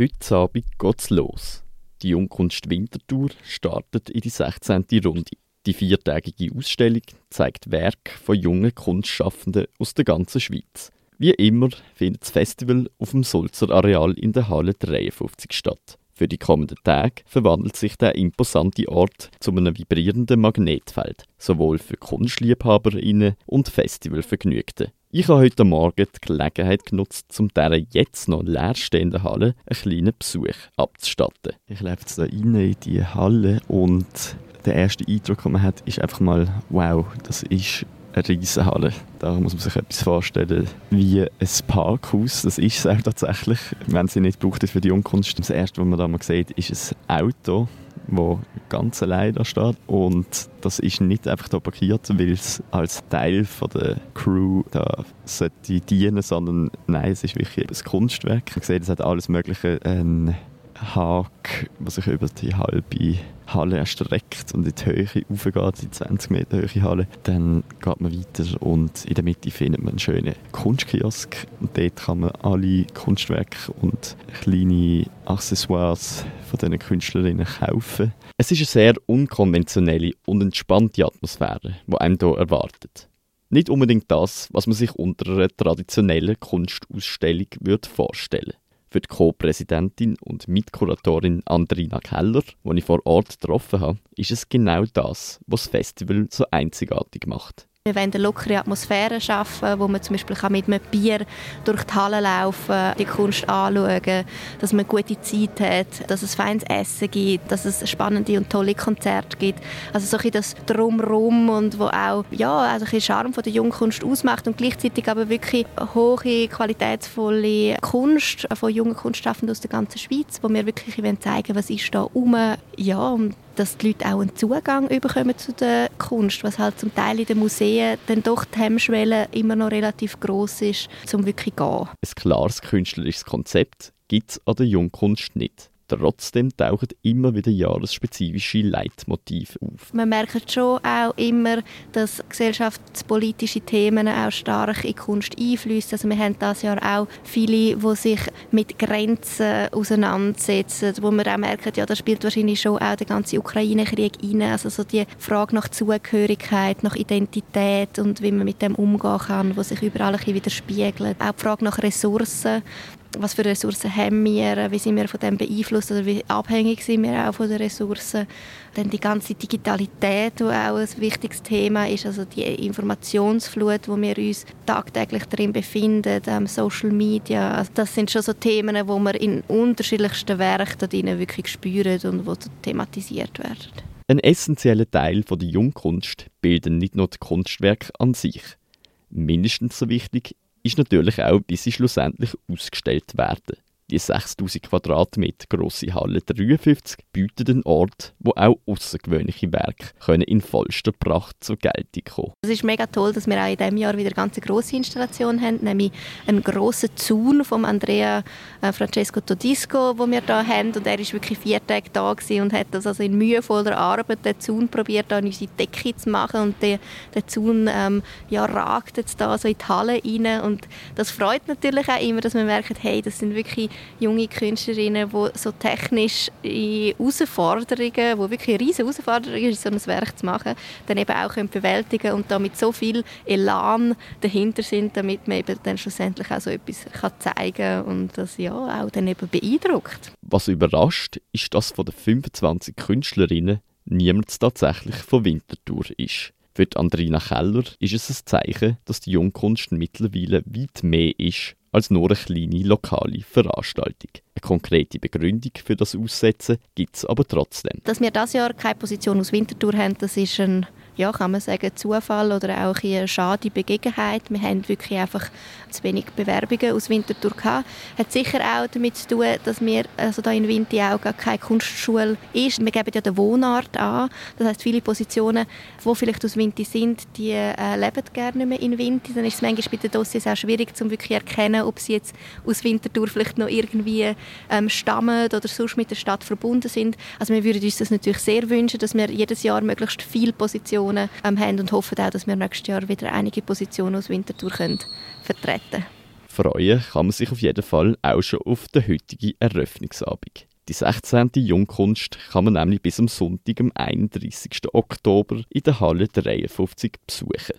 Heute Abend geht's los. Die Jungkunst Winterthur startet in die 16. Runde. Die viertägige Ausstellung zeigt Werke von jungen Kunstschaffenden aus der ganzen Schweiz. Wie immer findet das Festival auf dem Sulzer Areal in der Halle 53 statt. Für die kommenden Tage verwandelt sich der imposante Ort zu einem vibrierenden Magnetfeld, sowohl für KunstliebhaberInnen und Festivalvergnügte. Ich habe heute Morgen die Gelegenheit genutzt, um dieser jetzt noch leerstehenden Halle einen kleinen Besuch abzustatten. Ich laufe jetzt hier rein in die Halle und der erste Eindruck, den man hat, ist einfach mal, wow, das ist eine riesige Halle. Da muss man sich etwas vorstellen wie ein Parkhaus. Das ist es auch tatsächlich, wenn sie nicht braucht für die Jungkunst. Das erste, was man da mal sieht, ist ein Auto wo ganz allein da steht. Und das ist nicht einfach da parkiert, weil es als Teil von der Crew da sollte dienen, sondern nein, es ist wirklich ein Kunstwerk. Man sieht, es hat alles Mögliche. Ein Hag, der sich über die halbe Halle erstreckt und in die Höhe raufgeht, die 20 Meter hohe Halle. Dann geht man weiter und in der Mitte findet man einen schönen Kunstkiosk. Und dort kann man alle Kunstwerke und kleine Accessoires von diesen Künstlerinnen kaufen. Es ist eine sehr unkonventionelle und entspannte Atmosphäre, die einem hier erwartet. Nicht unbedingt das, was man sich unter einer traditionellen Kunstausstellung vorstellen würde. Für die Co-Präsidentin und Mitkuratorin Andrina Keller, die ich vor Ort getroffen habe, ist es genau das, was das Festival so einzigartig macht. Wir wollen eine lockere Atmosphäre schaffen, wo man zum Beispiel mit einem Bier durch die Halle laufen kann, die Kunst anschauen, dass man gute Zeit hat, dass es feines Essen gibt, dass es spannende und tolle Konzerte gibt. Also so ein das Drumherum und wo auch ja, also ein Charme von der Jungkunst ausmacht und gleichzeitig aber wirklich hohe, qualitätsvolle Kunst von jungen Kunstschaffenden aus der ganzen Schweiz, wo wir wirklich zeigen was ist da rum. Ja, und dass die Leute auch einen Zugang bekommen zu der Kunst, was halt zum Teil in den Museen dann doch die Hemmschwelle immer noch relativ groß ist, um wirklich zu gehen. Ein klares künstlerisches Konzept gibt es an der Jungkunst nicht. Trotzdem tauchen immer wieder jahresspezifische Leitmotive auf. Man merkt schon auch immer, dass gesellschaftspolitische Themen auch stark in Kunst einfließen. Also wir haben das Jahr auch viele, die sich mit Grenzen auseinandersetzen, wo man auch merkt, ja, da spielt wahrscheinlich schon auch der ganze Ukraine-Krieg rein. Also so die Frage nach Zugehörigkeit, nach Identität und wie man mit dem umgehen kann, was sich überall ein bisschen widerspiegelt. Auch die Frage nach Ressourcen was für Ressourcen haben wir, wie sind wir von dem beeinflusst oder wie abhängig sind wir auch von den Ressourcen. Dann die ganze Digitalität, die auch ein wichtiges Thema ist, also die Informationsflut, wo wir uns tagtäglich darin befinden, ähm, Social Media. Also das sind schon so Themen, wo wir in unterschiedlichsten Werken wirklich spüren und die thematisiert werden. Ein essentieller Teil der Jungkunst bilden nicht nur die Kunstwerke an sich. Mindestens so wichtig ist natürlich auch, wie sie schlussendlich ausgestellt werden. Die 6000 Quadratmeter grosse Halle 53 bietet einen Ort, wo auch außergewöhnliche Werke in vollster Pracht zur Geltung kommen. Es ist mega toll, dass wir auch in diesem Jahr wieder eine ganz grosse Installation haben, nämlich einen grossen Zaun von Andrea äh, Francesco Todisco, den wir hier haben. Und er war wirklich vier Tage da und hat das also in mühevoller Arbeit den Zaun probiert, an unsere Decke zu machen. Und der, der Zaun ähm, ja, ragt jetzt da so in die Halle rein. Und das freut natürlich auch immer, dass man merkt, hey, das sind wirklich junge Künstlerinnen, die so technisch in Herausforderungen, die wirklich eine riesige Herausforderung ist, so ein Werk zu machen, dann eben auch können bewältigen und damit so viel Elan dahinter sind, damit man eben dann schlussendlich auch so etwas kann zeigen und das ja auch dann eben beeindruckt. Was überrascht, ist, dass von den 25 Künstlerinnen niemand tatsächlich von Winterthur ist. Für Andrina Keller ist es ein Zeichen, dass die Jungkunst mittlerweile weit mehr ist als nur eine kleine lokale Veranstaltung. Eine konkrete Begründung für das Aussetzen gibt es aber trotzdem. Dass wir das Jahr keine Position aus Winterthur haben, das ist ein ja, kann man sagen, Zufall oder auch eine schade Begebenheit. Wir haben wirklich einfach zu wenig Bewerbungen aus Winterthur gehabt. Hat sicher auch damit zu tun, dass wir also da in Winti auch gar keine Kunstschule ist. Wir geben ja den Wohnort an. Das heißt, viele Positionen, die vielleicht aus Winti sind, die äh, leben gerne nicht mehr in Winti. Dann ist es manchmal bei den Dossiers auch schwierig, um wirklich erkennen, ob sie jetzt aus Winterthur vielleicht noch irgendwie ähm, stammen oder sonst mit der Stadt verbunden sind. Also wir würden uns das natürlich sehr wünschen, dass wir jedes Jahr möglichst viele Positionen Positionen ähm, haben und hoffen auch, dass wir nächstes Jahr wieder einige Positionen aus Winterthur können vertreten. Freuen kann man sich auf jeden Fall auch schon auf den heutigen Eröffnungsabend. Die 16. Jungkunst kann man nämlich bis am Sonntag, am 31. Oktober, in der Halle 53 besuchen.